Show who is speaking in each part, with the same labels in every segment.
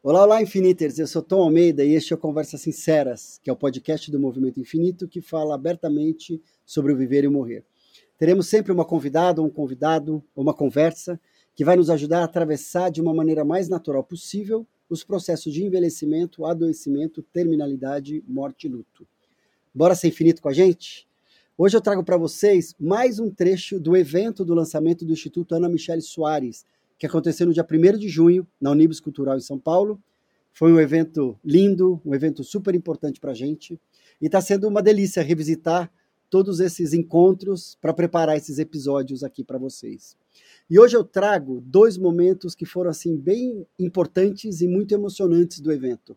Speaker 1: Olá, olá, Infiniters! Eu sou Tom Almeida e este é o Conversas Sinceras, que é o podcast do Movimento Infinito que fala abertamente sobre o viver e o morrer. Teremos sempre uma convidada, um convidado, uma conversa que vai nos ajudar a atravessar de uma maneira mais natural possível os processos de envelhecimento, adoecimento, terminalidade, morte e luto. Bora ser infinito com a gente? Hoje eu trago para vocês mais um trecho do evento do lançamento do Instituto Ana Michele Soares, que aconteceu no dia 1 de junho, na Unibus Cultural em São Paulo. Foi um evento lindo, um evento super importante para a gente. E está sendo uma delícia revisitar todos esses encontros para preparar esses episódios aqui para vocês. E hoje eu trago dois momentos que foram assim bem importantes e muito emocionantes do evento.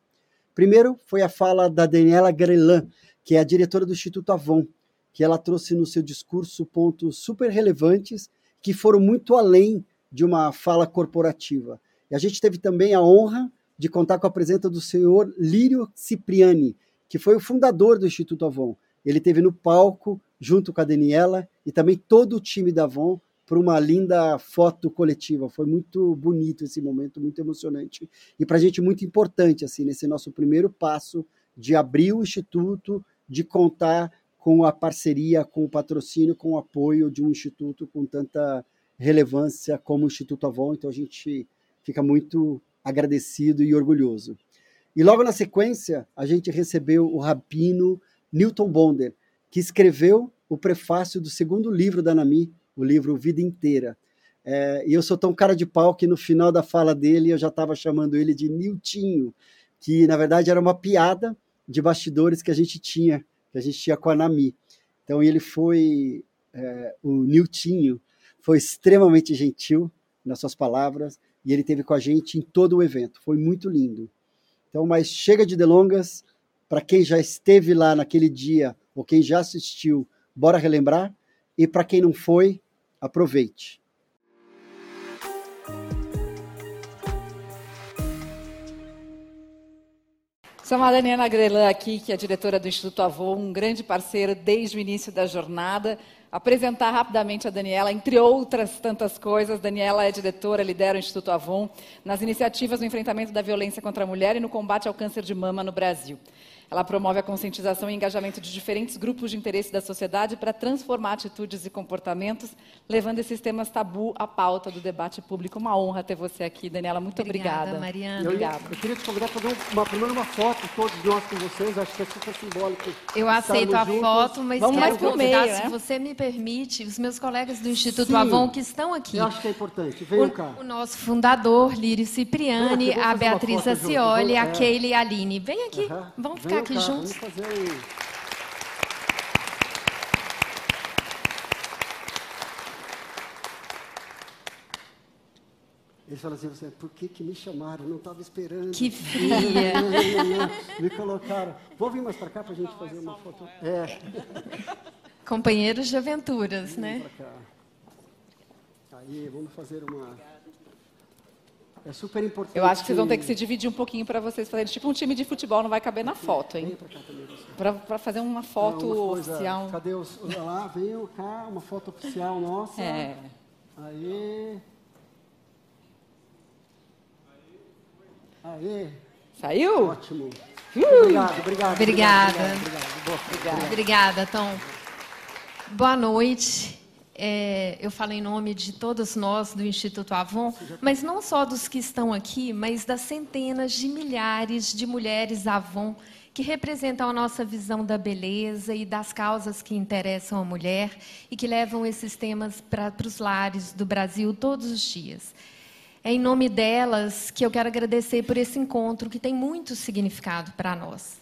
Speaker 1: Primeiro foi a fala da Daniela Grelan, que é a diretora do Instituto Avon, que ela trouxe no seu discurso pontos super relevantes que foram muito além de uma fala corporativa. E a gente teve também a honra de contar com a presença do senhor Lírio Cipriani, que foi o fundador do Instituto Avon. Ele teve no palco junto com a Daniela e também todo o time da Avon para uma linda foto coletiva. Foi muito bonito esse momento, muito emocionante e para a gente muito importante assim nesse nosso primeiro passo de abrir o instituto, de contar com a parceria, com o patrocínio, com o apoio de um instituto com tanta relevância como Instituto Avon, então a gente fica muito agradecido e orgulhoso. E logo na sequência, a gente recebeu o rabino Newton Bonder, que escreveu o prefácio do segundo livro da Nami, o livro Vida Inteira. É, e eu sou tão cara de pau que no final da fala dele eu já estava chamando ele de Niltinho, que na verdade era uma piada de bastidores que a gente tinha, que a gente tinha com a Nami. Então ele foi é, o Niltinho, foi extremamente gentil nas suas palavras e ele teve com a gente em todo o evento. Foi muito lindo. Então, mas chega de delongas. Para quem já esteve lá naquele dia ou quem já assistiu, bora relembrar. E para quem não foi, aproveite.
Speaker 2: Chama a Daniela Grelan aqui, que é diretora do Instituto Avô, um grande parceiro desde o início da jornada apresentar rapidamente a Daniela, entre outras tantas coisas. Daniela é diretora, lidera o Instituto Avon nas iniciativas no enfrentamento da violência contra a mulher e no combate ao câncer de mama no Brasil. Ela promove a conscientização e engajamento de diferentes grupos de interesse da sociedade para transformar atitudes e comportamentos, levando esses temas tabu à pauta do debate público. Uma honra ter você aqui, Daniela. Muito obrigada.
Speaker 3: Obrigada, Mariana.
Speaker 1: Eu,
Speaker 2: Obrigada.
Speaker 1: eu queria te convidar para fazer uma, primeiro uma foto, todos nós com vocês, acho que é super simbólico.
Speaker 3: Eu aceito a
Speaker 1: Estarmos
Speaker 3: foto, mas
Speaker 2: Vamos
Speaker 3: quero convidar,
Speaker 2: meio,
Speaker 3: se
Speaker 2: né?
Speaker 3: você me permite, os meus colegas do Instituto
Speaker 1: Sim.
Speaker 3: Avon que estão aqui.
Speaker 1: Eu acho que é importante. Venham cá.
Speaker 3: O, o nosso fundador, Lírio
Speaker 1: Vem
Speaker 3: Cipriani,
Speaker 1: vamos
Speaker 3: a Beatriz
Speaker 1: junto,
Speaker 3: Acioli, a
Speaker 1: é.
Speaker 3: Keila e a Aline. Vem aqui,
Speaker 1: Aham.
Speaker 3: vamos ficar aqui
Speaker 1: cá,
Speaker 3: juntos.
Speaker 1: Vamos fazer um... Eles falam assim, você, por que, que me chamaram? Não estava esperando.
Speaker 3: Que fria.
Speaker 1: me colocaram. Vou vir mais para cá para a gente fazer uma foto. É,
Speaker 3: Companheiros de aventuras, né?
Speaker 1: para cá. Aí, vamos fazer uma... É super importante.
Speaker 2: Eu acho que vocês vão ter que se dividir um pouquinho para vocês fazerem. Tipo um time de futebol, não vai caber na foto, hein?
Speaker 1: para
Speaker 2: fazer uma foto
Speaker 1: Não, uma coisa-
Speaker 2: oficial.
Speaker 1: Cadê os... Olha lá, venham cá, uma foto oficial nossa.
Speaker 2: É.
Speaker 1: Aê. Aê.
Speaker 2: Saiu?
Speaker 1: Ótimo. Obrigado, obrigado.
Speaker 3: Obrigada.
Speaker 1: Obrigado, obrigado. Obrigado.
Speaker 3: Obrigada, Tom. Boa noite. É, eu falo em nome de todos nós do Instituto Avon, mas não só dos que estão aqui, mas das centenas de milhares de mulheres Avon que representam a nossa visão da beleza e das causas que interessam a mulher e que levam esses temas para os lares do Brasil todos os dias. É em nome delas que eu quero agradecer por esse encontro que tem muito significado para nós.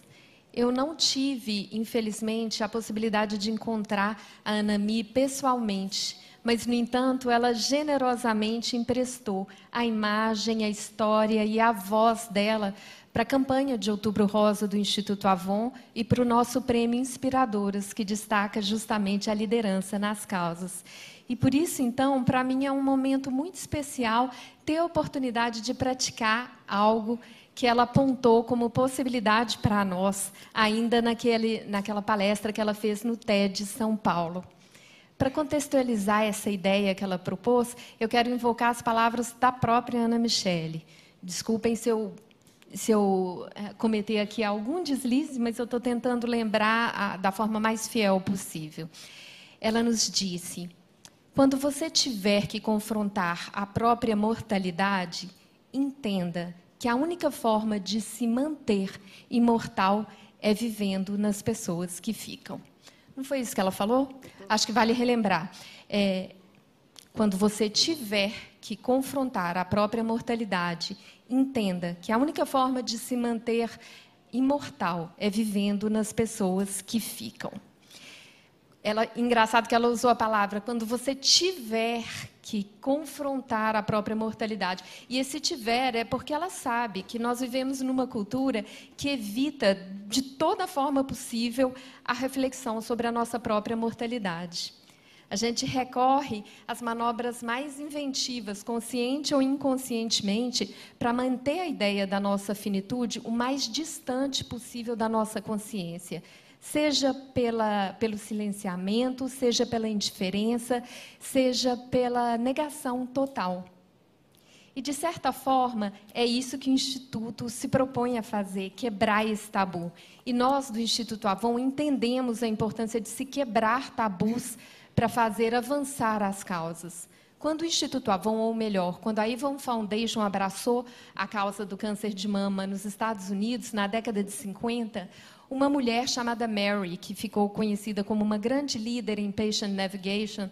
Speaker 3: Eu não tive, infelizmente, a possibilidade de encontrar a Anami pessoalmente, mas, no entanto, ela generosamente emprestou a imagem, a história e a voz dela para a campanha de Outubro Rosa do Instituto Avon e para o nosso prêmio Inspiradoras, que destaca justamente a liderança nas causas. E por isso, então, para mim é um momento muito especial ter a oportunidade de praticar algo que ela apontou como possibilidade para nós, ainda naquele, naquela palestra que ela fez no TED São Paulo. Para contextualizar essa ideia que ela propôs, eu quero invocar as palavras da própria Ana Michele. Desculpem se eu se eu é, cometer aqui algum deslize, mas eu estou tentando lembrar a, da forma mais fiel possível. Ela nos disse: quando você tiver que confrontar a própria mortalidade, entenda que a única forma de se manter imortal é vivendo nas pessoas que ficam. Não foi isso que ela falou? Acho que vale relembrar. É, quando você tiver que confrontar a própria mortalidade, entenda que a única forma de se manter imortal é vivendo nas pessoas que ficam. Ela, engraçado que ela usou a palavra quando você tiver que confrontar a própria mortalidade. E esse tiver é porque ela sabe que nós vivemos numa cultura que evita de toda forma possível a reflexão sobre a nossa própria mortalidade. A gente recorre às manobras mais inventivas, consciente ou inconscientemente, para manter a ideia da nossa finitude o mais distante possível da nossa consciência. Seja pela, pelo silenciamento, seja pela indiferença, seja pela negação total. E, de certa forma, é isso que o Instituto se propõe a fazer, quebrar esse tabu. E nós, do Instituto Avon, entendemos a importância de se quebrar tabus para fazer avançar as causas. Quando o Instituto Avon, ou melhor, quando a Avon Foundation abraçou a causa do câncer de mama nos Estados Unidos, na década de 50, uma mulher chamada Mary, que ficou conhecida como uma grande líder em patient navigation,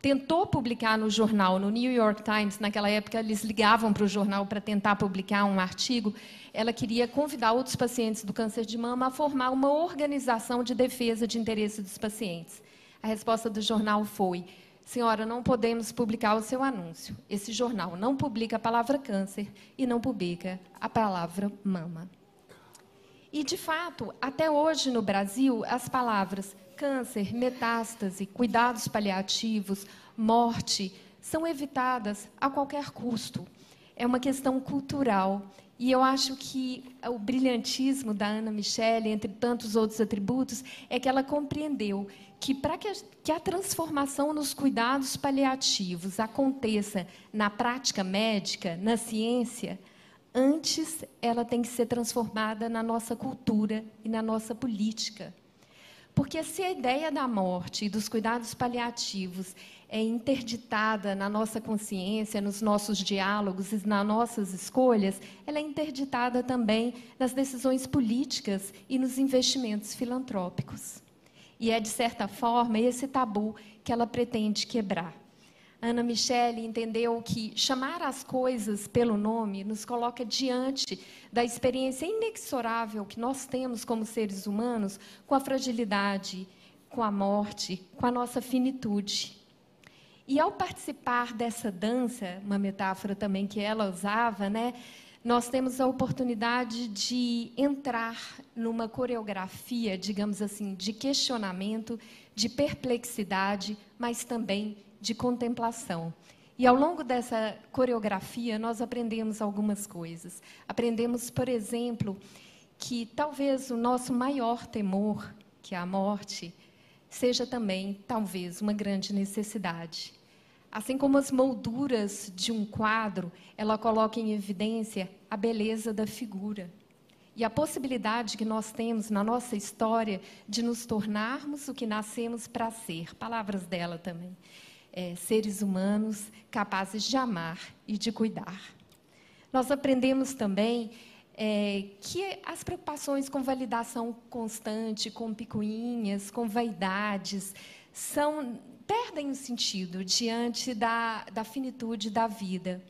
Speaker 3: tentou publicar no jornal, no New York Times, naquela época eles ligavam para o jornal para tentar publicar um artigo. Ela queria convidar outros pacientes do câncer de mama a formar uma organização de defesa de interesse dos pacientes. A resposta do jornal foi: Senhora, não podemos publicar o seu anúncio. Esse jornal não publica a palavra câncer e não publica a palavra mama. E, de fato, até hoje no Brasil, as palavras câncer, metástase, cuidados paliativos, morte são evitadas a qualquer custo. É uma questão cultural. E eu acho que o brilhantismo da Ana Michele, entre tantos outros atributos, é que ela compreendeu que para que, que a transformação nos cuidados paliativos aconteça na prática médica, na ciência, antes ela tem que ser transformada na nossa cultura e na nossa política. Porque se a ideia da morte e dos cuidados paliativos é interditada na nossa consciência, nos nossos diálogos e nas nossas escolhas, ela é interditada também nas decisões políticas e nos investimentos filantrópicos. E é, de certa forma, esse tabu que ela pretende quebrar. Ana Michele entendeu que chamar as coisas pelo nome nos coloca diante da experiência inexorável que nós temos como seres humanos com a fragilidade, com a morte, com a nossa finitude. E ao participar dessa dança, uma metáfora também que ela usava, né, nós temos a oportunidade de entrar numa coreografia, digamos assim, de questionamento, de perplexidade, mas também de contemplação. E ao longo dessa coreografia, nós aprendemos algumas coisas. Aprendemos, por exemplo, que talvez o nosso maior temor, que é a morte, seja também, talvez, uma grande necessidade. Assim como as molduras de um quadro, ela coloca em evidência a beleza da figura. E a possibilidade que nós temos na nossa história de nos tornarmos o que nascemos para ser. Palavras dela também. É, seres humanos capazes de amar e de cuidar. Nós aprendemos também é, que as preocupações com validação constante, com picuinhas, com vaidades, são perdem o sentido diante da, da finitude da vida.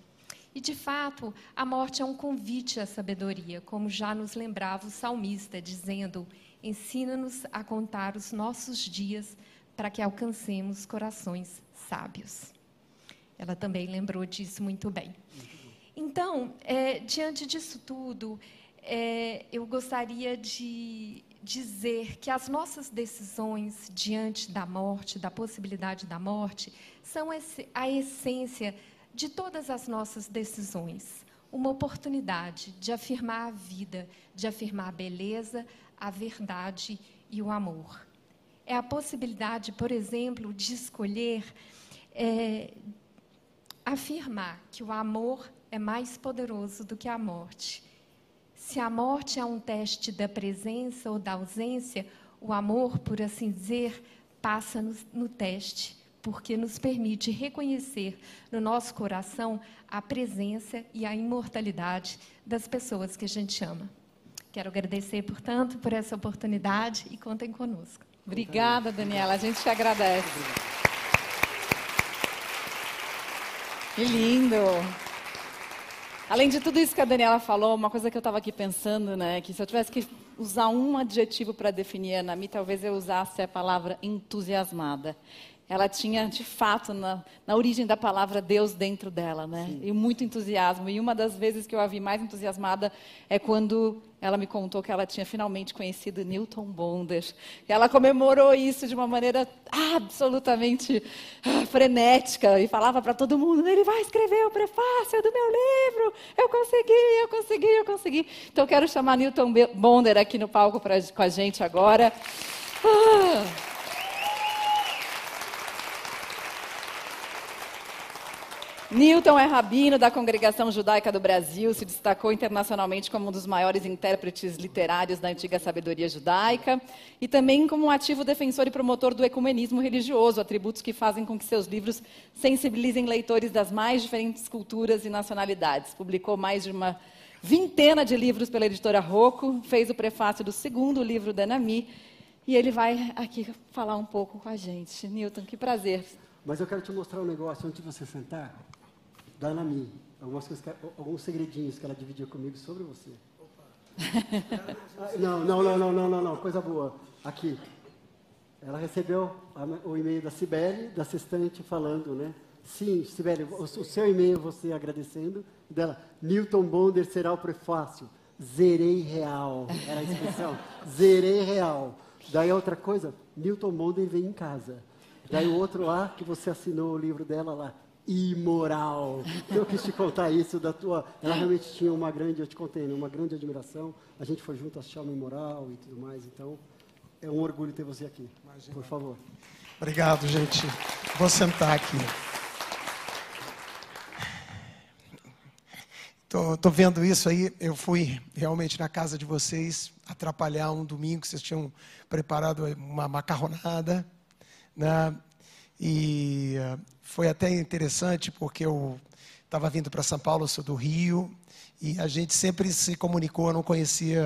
Speaker 3: E, de fato, a morte é um convite à sabedoria, como já nos lembrava o salmista, dizendo: Ensina-nos a contar os nossos dias para que alcancemos corações sábios. Ela também lembrou disso muito bem. Então, é, diante disso tudo, é, eu gostaria de dizer que as nossas decisões diante da morte, da possibilidade da morte, são a essência de todas as nossas decisões. Uma oportunidade de afirmar a vida, de afirmar a beleza, a verdade e o amor. É a possibilidade, por exemplo, de escolher é, afirmar que o amor é mais poderoso do que a morte Se a morte é um teste da presença ou da ausência, o amor, por assim dizer, passa no, no teste, porque nos permite reconhecer no nosso coração a presença e a imortalidade das pessoas que a gente ama. Quero agradecer, portanto, por essa oportunidade e contem conosco.
Speaker 2: Obrigada, Daniela. A gente te agradece. Que lindo! Além de tudo isso que a Daniela falou, uma coisa que eu estava aqui pensando, né, que se eu tivesse que usar um adjetivo para definir a Anami, talvez eu usasse a palavra entusiasmada ela tinha, de fato, na, na origem da palavra Deus dentro dela, né? Sim. E muito entusiasmo. E uma das vezes que eu a vi mais entusiasmada é quando ela me contou que ela tinha finalmente conhecido Newton Bonder. E ela comemorou isso de uma maneira absolutamente ah, frenética e falava para todo mundo: ele vai escrever o prefácio do meu livro. Eu consegui, eu consegui, eu consegui. Então quero chamar Newton Bonder aqui no palco pra, com a gente agora. Ah. Newton é rabino da Congregação Judaica do Brasil, se destacou internacionalmente como um dos maiores intérpretes literários da antiga sabedoria judaica e também como um ativo defensor e promotor do ecumenismo religioso, atributos que fazem com que seus livros sensibilizem leitores das mais diferentes culturas e nacionalidades. Publicou mais de uma vintena de livros pela editora Rocco, fez o prefácio do segundo livro da Nami e ele vai aqui falar um pouco com a gente. Newton, que prazer.
Speaker 1: Mas eu quero te mostrar um negócio antes de você sentar da Anami, algumas coisas, alguns segredinhos que ela dividiu comigo sobre você. não, não, não, não, não, não, não, coisa boa. Aqui. Ela recebeu o e-mail da Cibele, da assistente, falando, né? Sim, Sibeli, o, o seu e-mail você agradecendo. Dela, Newton Bonder será o prefácio. Zerei real. Era a expressão. Zerei real. Daí outra coisa, Newton Bonder vem em casa. Daí o outro lá, que você assinou o livro dela lá, imoral. Eu quis te contar isso da tua. Ela realmente tinha uma grande, eu te contei, né, uma grande admiração. A gente foi junto assistir uma imoral e tudo mais. Então, é um orgulho ter você aqui. Imagina. Por favor.
Speaker 4: Obrigado, gente. Vou sentar aqui. Tô, tô vendo isso aí. Eu fui realmente na casa de vocês atrapalhar um domingo. Vocês tinham preparado uma macarronada, né? E foi até interessante porque eu estava vindo para São Paulo, sou do Rio, e a gente sempre se comunicou, eu não conhecia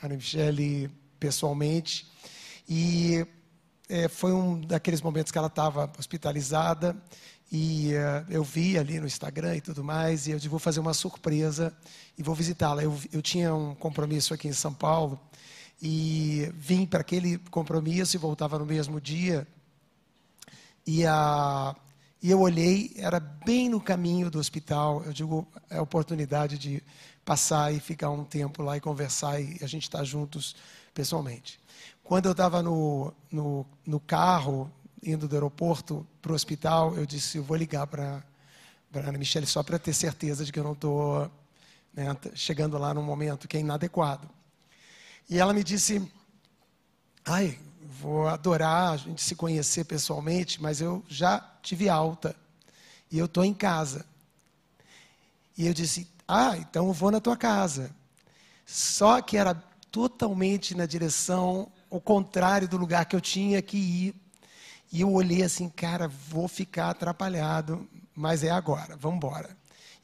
Speaker 4: a Ana Michele pessoalmente, e é, foi um daqueles momentos que ela estava hospitalizada, e uh, eu vi ali no Instagram e tudo mais, e eu disse, vou fazer uma surpresa e vou visitá-la. Eu, eu tinha um compromisso aqui em São Paulo, e vim para aquele compromisso e voltava no mesmo dia, e a e eu olhei, era bem no caminho do hospital. Eu digo, é a oportunidade de passar e ficar um tempo lá e conversar e a gente estar tá juntos pessoalmente. Quando eu estava no, no, no, carro, indo do aeroporto para o hospital, eu disse, eu vou ligar para a Ana Michele só para ter certeza de que eu não estou né, chegando lá num momento que é inadequado. E ela me disse, ai, vou adorar a gente se conhecer pessoalmente, mas eu já tive alta e eu estou em casa. E eu disse: Ah, então eu vou na tua casa. Só que era totalmente na direção, ao contrário do lugar que eu tinha que ir. E eu olhei assim, cara, vou ficar atrapalhado, mas é agora, vamos embora.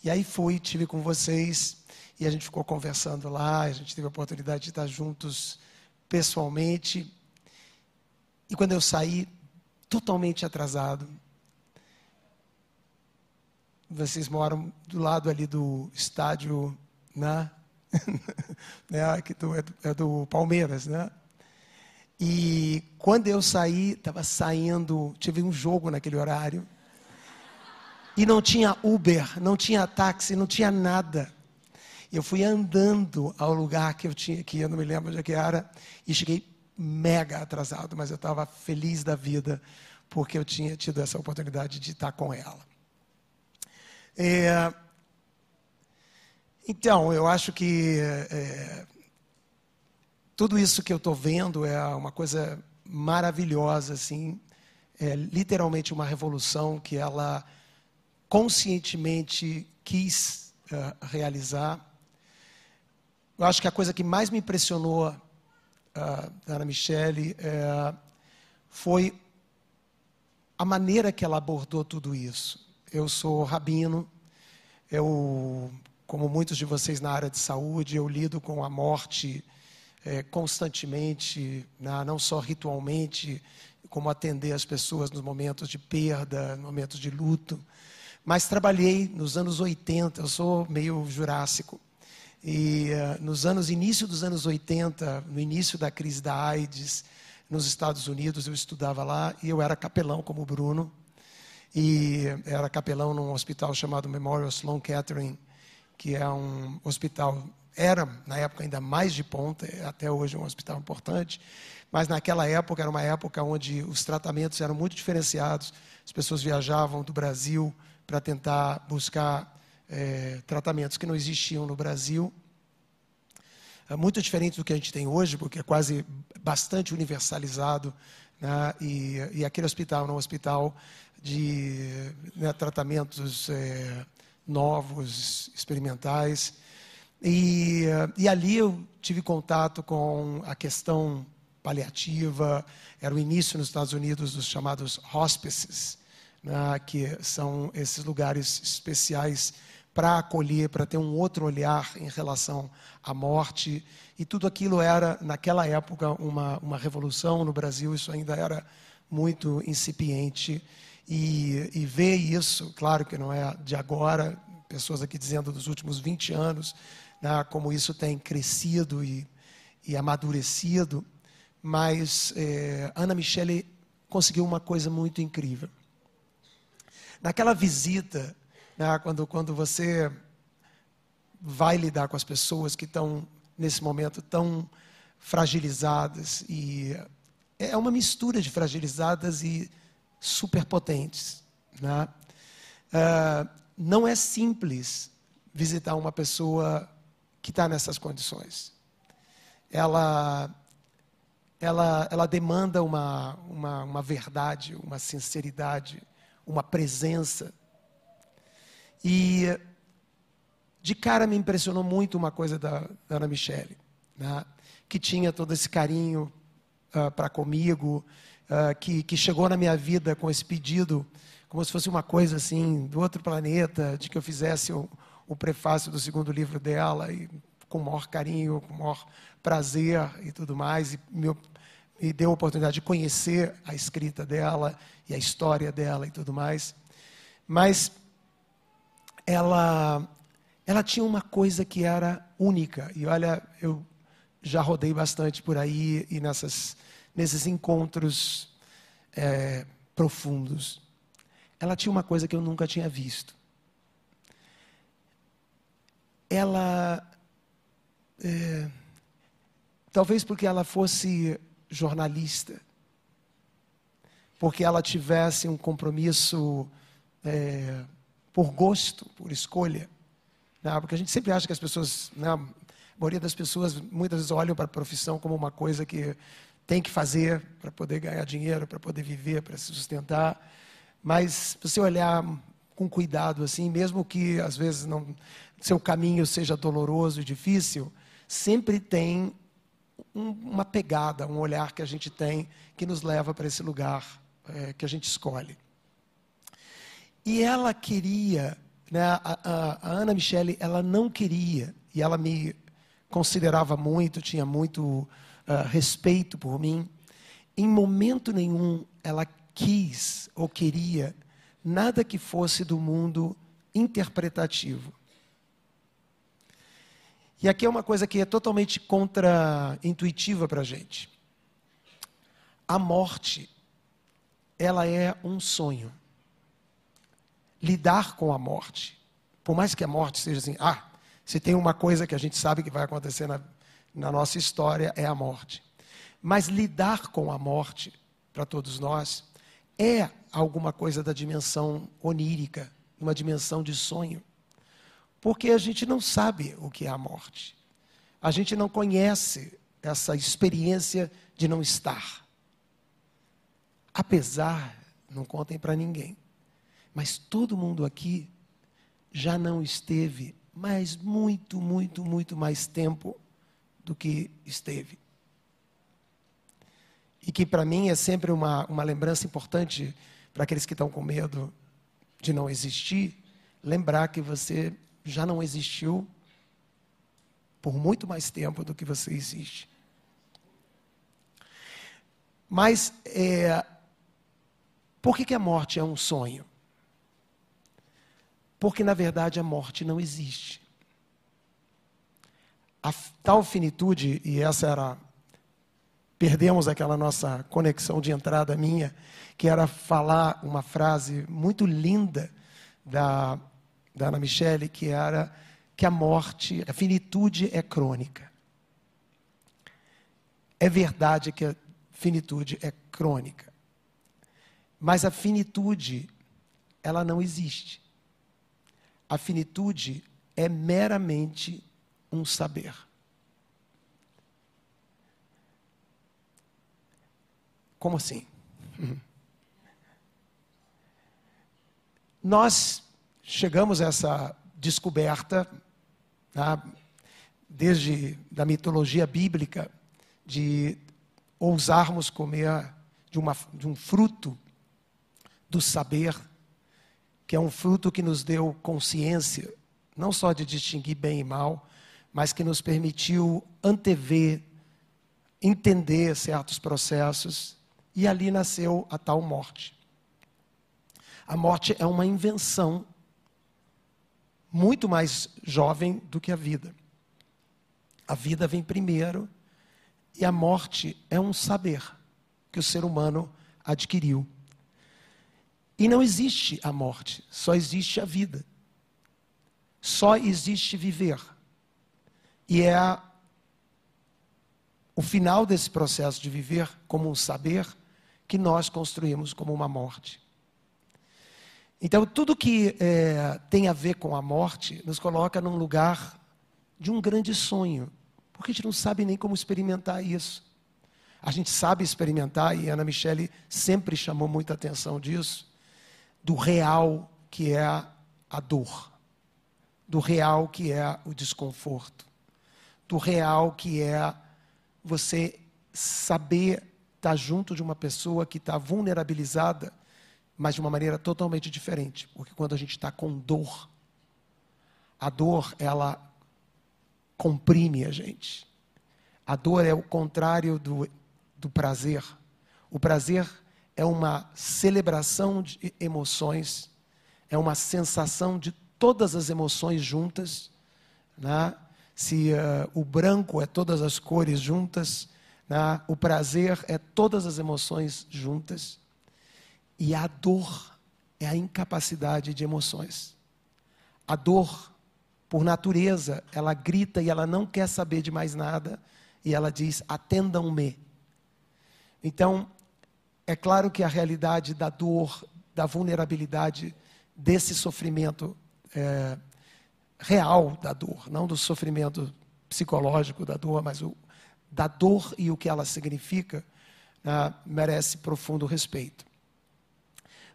Speaker 4: E aí fui, tive com vocês e a gente ficou conversando lá, a gente teve a oportunidade de estar juntos pessoalmente. E quando eu saí, totalmente atrasado, vocês moram do lado ali do estádio, né? né? Que do, é, do, é do Palmeiras, né? E quando eu saí, estava saindo, tive um jogo naquele horário. E não tinha Uber, não tinha táxi, não tinha nada. Eu fui andando ao lugar que eu tinha que eu não me lembro onde é que era, e cheguei mega atrasado, mas eu estava feliz da vida porque eu tinha tido essa oportunidade de estar com ela. É, então, eu acho que é, tudo isso que eu estou vendo é uma coisa maravilhosa, assim, é literalmente uma revolução que ela conscientemente quis uh, realizar eu acho que a coisa que mais me impressionou uh, da Ana Michele uh, foi a maneira que ela abordou tudo isso. Eu sou rabino, eu, como muitos de vocês na área de saúde, eu lido com a morte é, constantemente, né? não só ritualmente, como atender as pessoas nos momentos de perda, nos momentos de luto. Mas trabalhei nos anos 80, eu sou meio jurássico. E uh, nos anos início dos anos 80, no início da crise da AIDS, nos Estados Unidos, eu estudava lá e eu era capelão como o Bruno. E era capelão num hospital chamado Memorial Sloan Kettering, que é um hospital era na época ainda mais de ponta, até hoje é um hospital importante, mas naquela época era uma época onde os tratamentos eram muito diferenciados. As pessoas viajavam do Brasil para tentar buscar é, tratamentos que não existiam no Brasil. É muito diferente do que a gente tem hoje, porque é quase bastante universalizado. Né? E, e, aquele hospital era um hospital de né, tratamentos é, novos, experimentais. E, e ali eu tive contato com a questão paliativa, era o início nos Estados Unidos dos chamados hospices, né, que são esses lugares especiais para acolher, para ter um outro olhar em relação à morte. E tudo aquilo era, naquela época, uma, uma revolução no Brasil, isso ainda era muito incipiente. E, e ver isso, claro que não é de agora, pessoas aqui dizendo dos últimos 20 anos, né, como isso tem crescido e, e amadurecido, mas é, Ana Michele conseguiu uma coisa muito incrível. Naquela visita, né, quando, quando você vai lidar com as pessoas que estão nesse momento tão fragilizadas e é uma mistura de fragilizadas e superpotentes. Né? Uh, não é simples visitar uma pessoa que está nessas condições. Ela, ela, ela demanda uma, uma, uma verdade, uma sinceridade, uma presença. E de cara me impressionou muito uma coisa da, da Ana Michele, né? que tinha todo esse carinho uh, ah, para comigo, uh, que, que chegou na minha vida com esse pedido, como se fosse uma coisa assim do outro planeta, de que eu fizesse o, o prefácio do segundo livro dela, e com o maior carinho, com o maior prazer e tudo mais, e me, me deu a oportunidade de conhecer a escrita dela e a história dela e tudo mais. Mas ela, ela tinha uma coisa que era única, e olha, eu já rodei bastante por aí e nessas, nesses encontros é, profundos. Ela tinha uma coisa que eu nunca tinha visto ela. É, talvez porque ela fosse jornalista, porque ela tivesse um compromisso é, por gosto, por escolha. Né? Porque a gente sempre acha que as pessoas, né, a maioria das pessoas, muitas vezes olham para a profissão como uma coisa que tem que fazer para poder ganhar dinheiro, para poder viver, para se sustentar. Mas se você olhar com cuidado assim, mesmo que às vezes não seu caminho seja doloroso e difícil, sempre tem um, uma pegada, um olhar que a gente tem que nos leva para esse lugar é, que a gente escolhe. E ela queria, né, a, a, a Ana Michele, ela não queria, e ela me considerava muito, tinha muito uh, respeito por mim. Em momento nenhum ela quis ou queria nada que fosse do mundo interpretativo. E aqui é uma coisa que é totalmente contra-intuitiva para a gente. A morte, ela é um sonho. Lidar com a morte, por mais que a morte seja assim, ah, se tem uma coisa que a gente sabe que vai acontecer na, na nossa história, é a morte. Mas lidar com a morte, para todos nós, é alguma coisa da dimensão onírica, uma dimensão de sonho. Porque a gente não sabe o que é a morte. A gente não conhece essa experiência de não estar. Apesar, não contem para ninguém, mas todo mundo aqui já não esteve mais muito, muito, muito mais tempo do que esteve. E que para mim é sempre uma, uma lembrança importante para aqueles que estão com medo de não existir, lembrar que você já não existiu por muito mais tempo do que você existe. Mas é, por que, que a morte é um sonho? Porque, na verdade, a morte não existe. A tal finitude, e essa era. Perdemos aquela nossa conexão de entrada minha, que era falar uma frase muito linda da, da Ana Michele, que era que a morte, a finitude é crônica. É verdade que a finitude é crônica. Mas a finitude, ela não existe. A finitude é meramente um saber. Como assim? Nós chegamos a essa descoberta tá? desde da mitologia bíblica, de ousarmos comer de, uma, de um fruto do saber, que é um fruto que nos deu consciência, não só de distinguir bem e mal, mas que nos permitiu antever, entender certos processos, e ali nasceu a tal morte. A morte é uma invenção muito mais jovem do que a vida. A vida vem primeiro e a morte é um saber que o ser humano adquiriu. E não existe a morte, só existe a vida. Só existe viver. E é o final desse processo de viver como um saber que nós construímos como uma morte. Então, tudo que é, tem a ver com a morte nos coloca num lugar de um grande sonho, porque a gente não sabe nem como experimentar isso. A gente sabe experimentar, e Ana Michele sempre chamou muita atenção disso, do real que é a dor, do real que é o desconforto, do real que é você saber estar junto de uma pessoa que está vulnerabilizada mas de uma maneira totalmente diferente. Porque quando a gente está com dor, a dor, ela comprime a gente. A dor é o contrário do, do prazer. O prazer é uma celebração de emoções, é uma sensação de todas as emoções juntas. Né? Se uh, o branco é todas as cores juntas, né? o prazer é todas as emoções juntas. E a dor é a incapacidade de emoções. A dor, por natureza, ela grita e ela não quer saber de mais nada, e ela diz: atendam-me. Então, é claro que a realidade da dor, da vulnerabilidade, desse sofrimento é, real da dor, não do sofrimento psicológico da dor, mas o, da dor e o que ela significa, né, merece profundo respeito.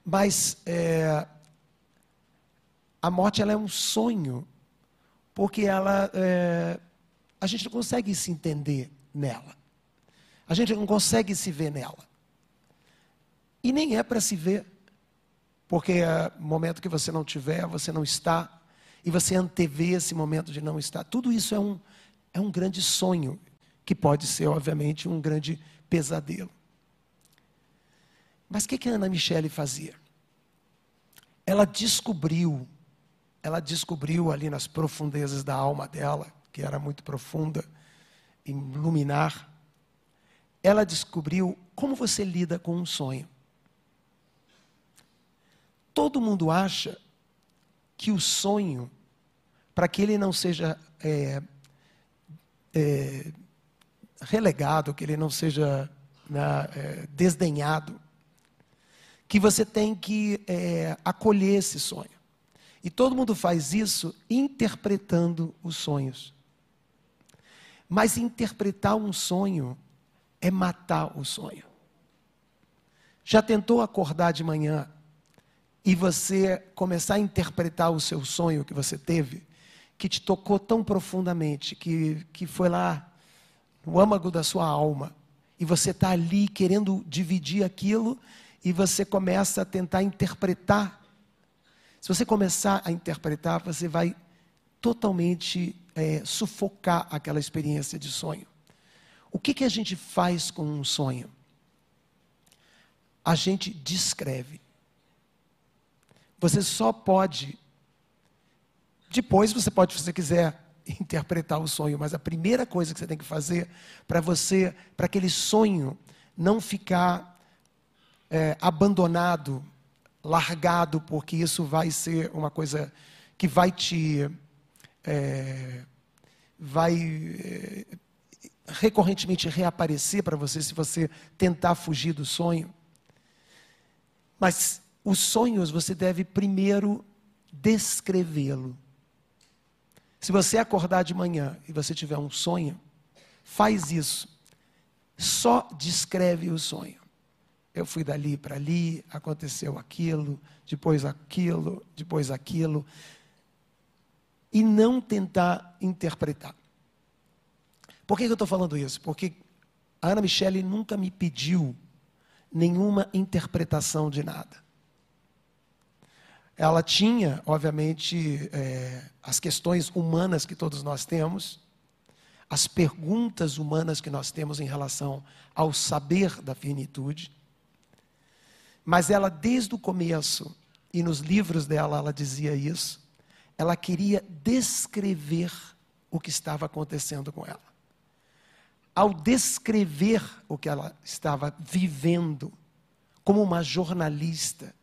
Speaker 4: Mas é, a morte ela é um sonho, porque ela é, a gente não consegue se entender nela. A gente não consegue se ver nela. E nem é para se ver, porque é, momento que você não tiver, você não está, e você antevê esse momento de não estar. Tudo isso é um, é um grande sonho, que pode ser, obviamente, um grande pesadelo. Mas o que, que a Ana Michele fazia? Ela descobriu, ela descobriu ali nas profundezas da alma dela, que era muito profunda, em luminar, ela descobriu como você lida com um sonho. Todo mundo acha que o sonho, para que ele não seja é, é, relegado, que ele não seja né, é, desdenhado, que você tem que é, acolher esse sonho. E todo mundo faz isso interpretando os sonhos. Mas interpretar um sonho é matar o sonho. Já tentou acordar de manhã e você começar a interpretar o seu sonho que você teve, que te tocou tão profundamente, que, que foi lá no âmago da sua alma, e você está ali querendo dividir aquilo, e você começa a tentar interpretar. Se você começar a interpretar, você vai totalmente é, sufocar aquela experiência de sonho. O que, que a gente faz com um sonho? A gente descreve. Você só pode. Depois você pode, se você quiser, interpretar o sonho, mas a primeira coisa que você tem que fazer para você, para aquele sonho não ficar é, abandonado, largado, porque isso vai ser uma coisa que vai te. É, vai é, recorrentemente reaparecer para você se você tentar fugir do sonho. Mas os sonhos você deve primeiro descrevê-lo. Se você acordar de manhã e você tiver um sonho, faz isso. Só descreve o sonho. Eu fui dali para ali, aconteceu aquilo, depois aquilo, depois aquilo. E não tentar interpretar. Por que eu estou falando isso? Porque a Ana Michele nunca me pediu nenhuma interpretação de nada ela tinha, obviamente, é, as questões humanas que todos nós temos, as perguntas humanas que nós temos em relação ao saber da finitude, mas ela, desde o começo, e nos livros dela ela dizia isso, ela queria descrever o que estava acontecendo com ela. Ao descrever o que ela estava vivendo, como uma jornalista,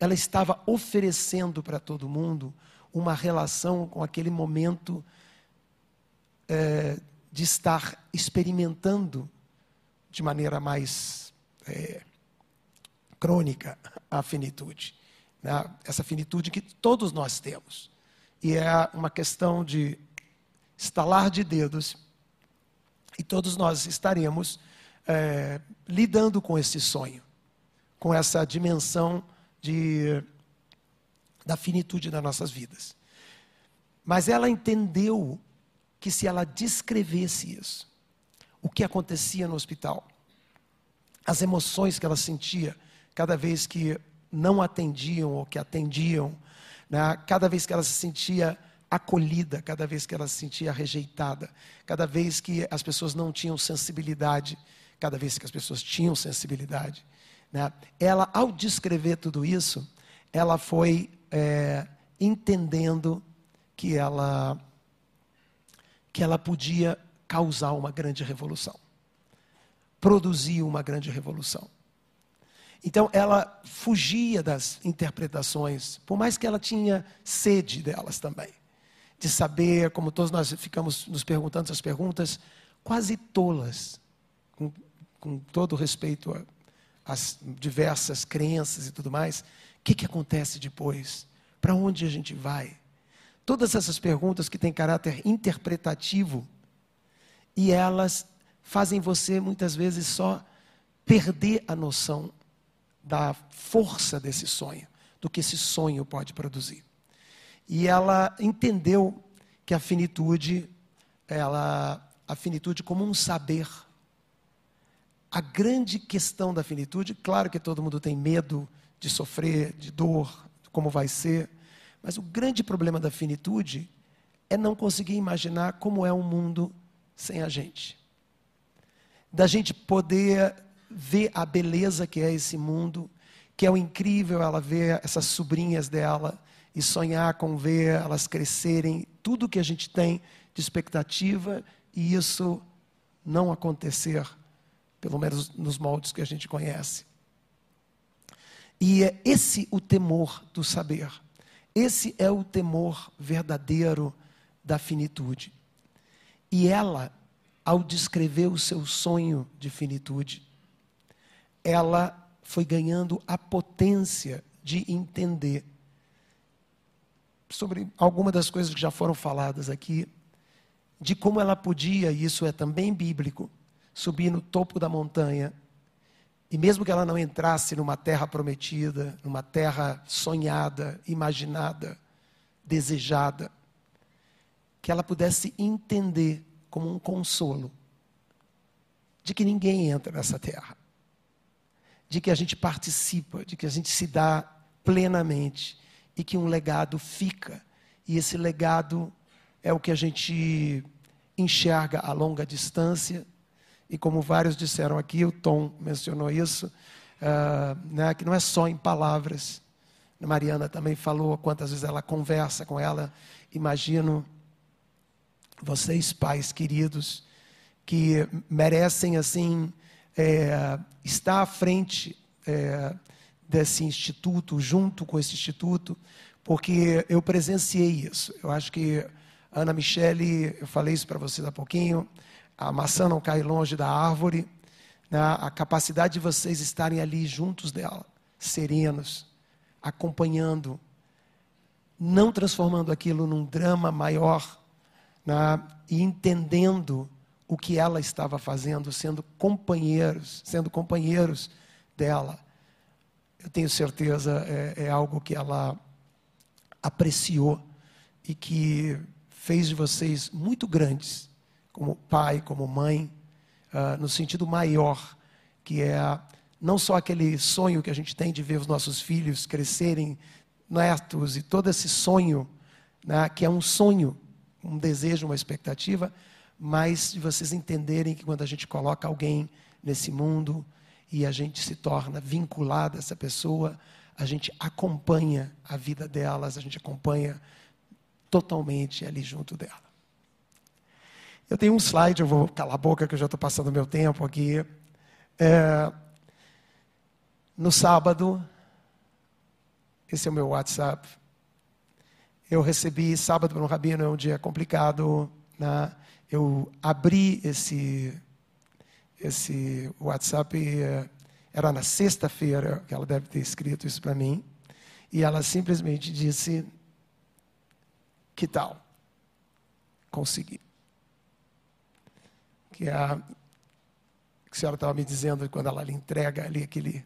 Speaker 4: ela estava oferecendo para todo mundo uma relação com aquele momento é, de estar experimentando de maneira mais é, crônica a finitude. Né? Essa finitude que todos nós temos. E é uma questão de estalar de dedos e todos nós estaremos é, lidando com esse sonho, com essa dimensão de, da finitude das nossas vidas. Mas ela entendeu que se ela descrevesse isso, o que acontecia no hospital, as emoções que ela sentia cada vez que não atendiam ou que atendiam, né? cada vez que ela se sentia acolhida, cada vez que ela se sentia rejeitada, cada vez que as pessoas não tinham sensibilidade, cada vez que as pessoas tinham sensibilidade, né? Ela, ao descrever tudo isso, ela foi é, entendendo que ela, que ela podia causar uma grande revolução, produzir uma grande revolução. Então ela fugia das interpretações, por mais que ela tinha sede delas também, de saber, como todos nós ficamos nos perguntando essas perguntas, quase tolas, com, com todo respeito a as diversas crenças e tudo mais, o que, que acontece depois? Para onde a gente vai? Todas essas perguntas que têm caráter interpretativo e elas fazem você muitas vezes só perder a noção da força desse sonho, do que esse sonho pode produzir. E ela entendeu que a finitude, ela, a finitude como um saber a grande questão da finitude, claro que todo mundo tem medo de sofrer, de dor, como vai ser, mas o grande problema da finitude é não conseguir imaginar como é um mundo sem a gente. Da gente poder ver a beleza que é esse mundo, que é o incrível ela ver essas sobrinhas dela e sonhar com ver elas crescerem, tudo que a gente tem de expectativa e isso não acontecer pelo menos nos moldes que a gente conhece. E é esse o temor do saber. Esse é o temor verdadeiro da finitude. E ela, ao descrever o seu sonho de finitude, ela foi ganhando a potência de entender sobre algumas das coisas que já foram faladas aqui, de como ela podia, e isso é também bíblico, subir no topo da montanha, e mesmo que ela não entrasse numa terra prometida, numa terra sonhada, imaginada, desejada, que ela pudesse entender como um consolo de que ninguém entra nessa terra, de que a gente participa, de que a gente se dá plenamente e que um legado fica. E esse legado é o que a gente enxerga a longa distância. E como vários disseram aqui, o Tom mencionou isso, uh, né, que não é só em palavras. A Mariana também falou quantas vezes ela conversa com ela. Imagino vocês, pais queridos, que merecem assim é, estar à frente é, desse instituto, junto com esse instituto, porque eu presenciei isso. Eu acho que Ana Michele, eu falei isso para vocês há pouquinho, a maçã não cai longe da árvore, né? a capacidade de vocês estarem ali juntos dela, serenos, acompanhando, não transformando aquilo num drama maior, né? e entendendo o que ela estava fazendo, sendo companheiros, sendo companheiros dela. Eu tenho certeza é, é algo que ela apreciou e que fez de vocês muito grandes, como pai, como mãe, uh, no sentido maior, que é não só aquele sonho que a gente tem de ver os nossos filhos crescerem netos e todo esse sonho, né, que é um sonho, um desejo, uma expectativa, mas de vocês entenderem que quando a gente coloca alguém nesse mundo e a gente se torna vinculado a essa pessoa, a gente acompanha a vida delas, a gente acompanha totalmente ali junto dela. Eu tenho um slide, eu vou calar a boca que eu já estou passando meu tempo aqui. É, no sábado, esse é o meu WhatsApp. Eu recebi, sábado no Rabino é um dia complicado. Né? Eu abri esse, esse WhatsApp, é, era na sexta-feira que ela deve ter escrito isso para mim. E ela simplesmente disse: que tal? Consegui. Que a, que a senhora estava me dizendo quando ela lhe entrega ali aquele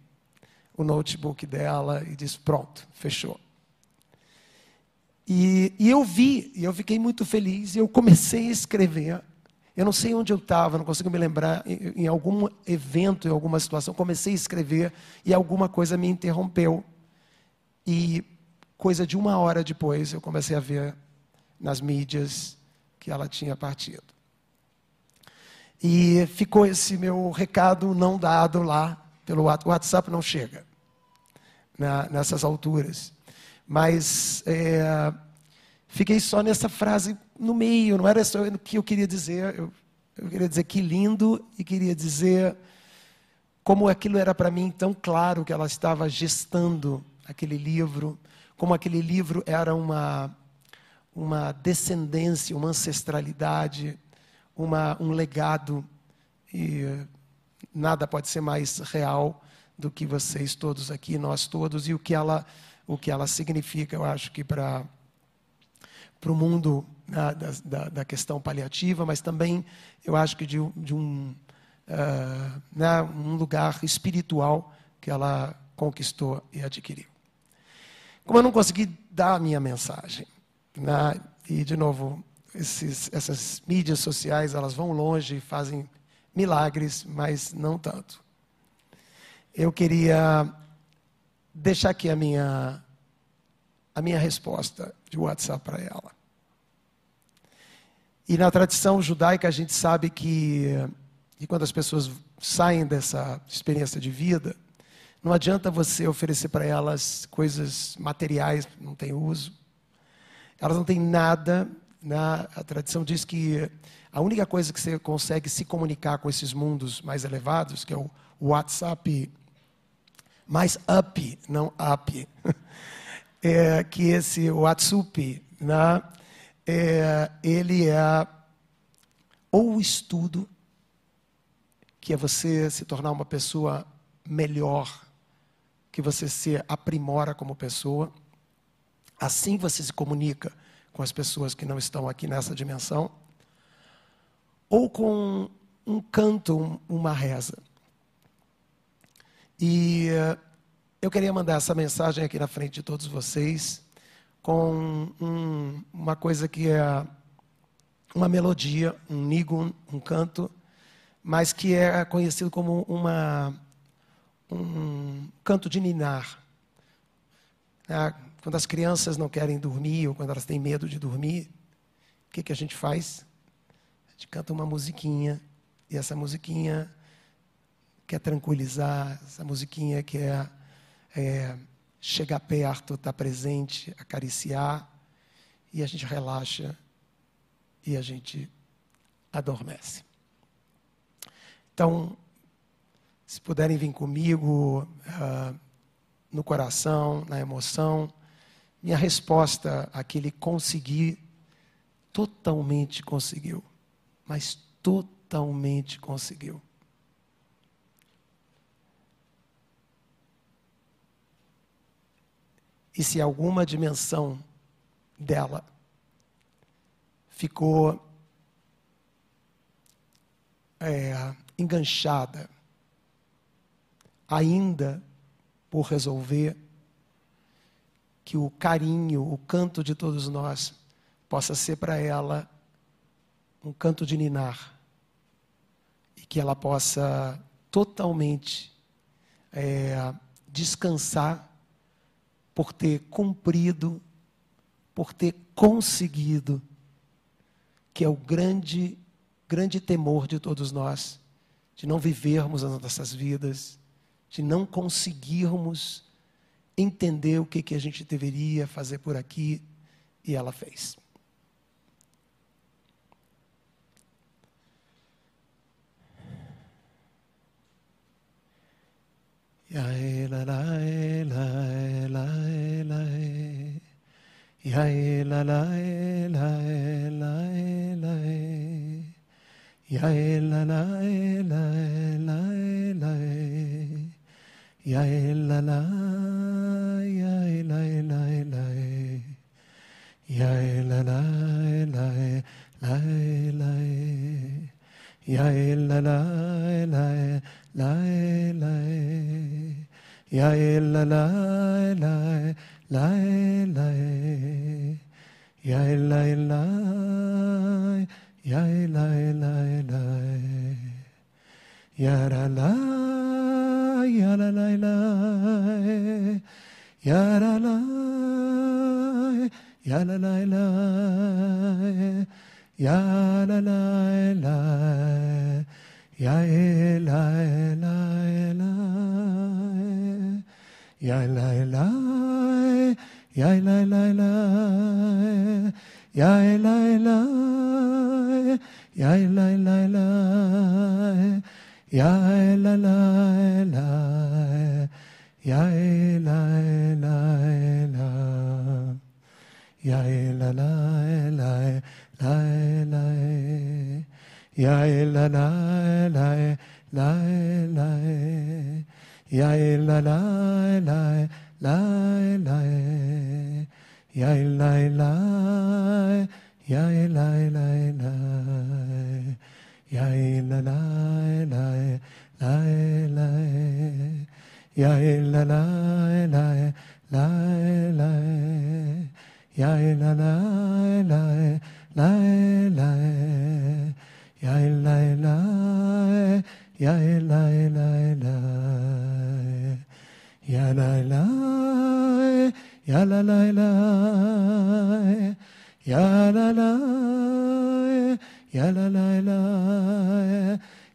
Speaker 4: o notebook dela e diz pronto, fechou. E, e eu vi, e eu fiquei muito feliz, e eu comecei a escrever. Eu não sei onde eu estava, não consigo me lembrar, em, em algum evento, em alguma situação, comecei a escrever e alguma coisa me interrompeu. E coisa de uma hora depois eu comecei a ver nas mídias que ela tinha partido. E ficou esse meu recado não dado lá pelo WhatsApp. Não chega na, nessas alturas. Mas é, fiquei só nessa frase no meio, não era só o que eu queria dizer. Eu, eu queria dizer que lindo e queria dizer como aquilo era para mim tão claro que ela estava gestando aquele livro, como aquele livro era uma uma descendência, uma ancestralidade, uma, um legado. E nada pode ser mais real do que vocês todos aqui, nós todos, e o que ela, o que ela significa, eu acho que para o mundo né, da, da, questão paliativa, mas também eu acho que de, de um, uh, né, um lugar espiritual que ela conquistou e adquiriu. Como eu não consegui dar a minha mensagem, né? E, de novo, esses, essas mídias sociais, elas vão longe, fazem milagres, mas não tanto. Eu queria deixar aqui a minha, a minha resposta de WhatsApp para ela. E na tradição judaica, a gente sabe que, que quando as pessoas saem dessa experiência de vida, não adianta você oferecer para elas coisas materiais, não tem uso. Elas não têm nada. Na, a tradição diz que a única coisa que você consegue se comunicar com esses mundos mais elevados, que é o WhatsApp mais up, não up, é que esse WhatsApp, né, é, ele é ou o estudo, que é você se tornar uma pessoa melhor, que você se aprimora como pessoa, Assim você se comunica com as pessoas que não estão aqui nessa dimensão. Ou com um canto, uma reza. E eh, eu queria mandar essa mensagem aqui na frente de todos vocês com um, uma coisa que é uma melodia, um nigun, um canto mas que é conhecido como uma, um canto de ninar. Ah, quando as crianças não querem dormir ou quando elas têm medo de dormir, o que, que a gente faz? A gente canta uma musiquinha e essa musiquinha quer tranquilizar, essa musiquinha quer é, chegar perto, estar presente, acariciar e a gente relaxa e a gente adormece. Então, se puderem vir comigo uh, no coração, na emoção, minha resposta àquele conseguir, totalmente conseguiu, mas totalmente conseguiu. E se alguma dimensão dela ficou é, enganchada, ainda por resolver, que o carinho, o canto de todos nós, possa ser para ela um canto de ninar e que ela possa totalmente é, descansar por ter cumprido, por ter conseguido, que é o grande, grande temor de todos nós, de não vivermos as nossas vidas, de não conseguirmos entender o que, que a gente deveria fazer por aqui, e ela fez. La Ya la la la la la Ya la la la la la ya la la ya la la la ya la la la ya la la la ya la la Ya la la la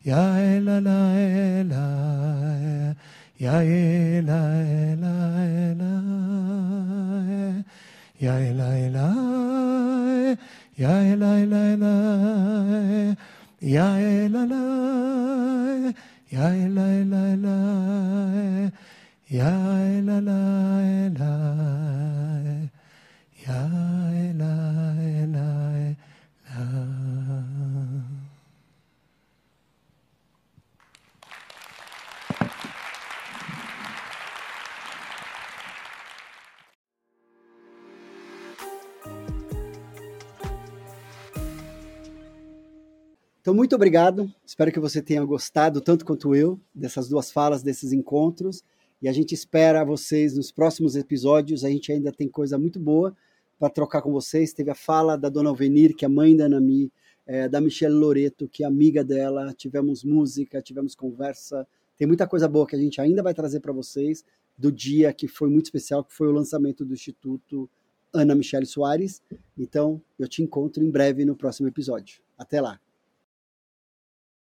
Speaker 4: ya la la la ya la la la ya la la ya la la la Ya la la, ya la la la, ya la la la,
Speaker 1: Então, muito obrigado. Espero que você tenha gostado tanto quanto eu dessas duas falas, desses encontros. E a gente espera vocês nos próximos episódios. A gente ainda tem coisa muito boa para trocar com vocês. Teve a fala da dona Alvenir, que é mãe da Anami, é, da Michelle Loreto, que é amiga dela. Tivemos música, tivemos conversa. Tem muita coisa boa que a gente ainda vai trazer para vocês do dia que foi muito especial, que foi o lançamento do Instituto Ana Michele Soares. Então, eu te encontro em breve no próximo episódio. Até lá!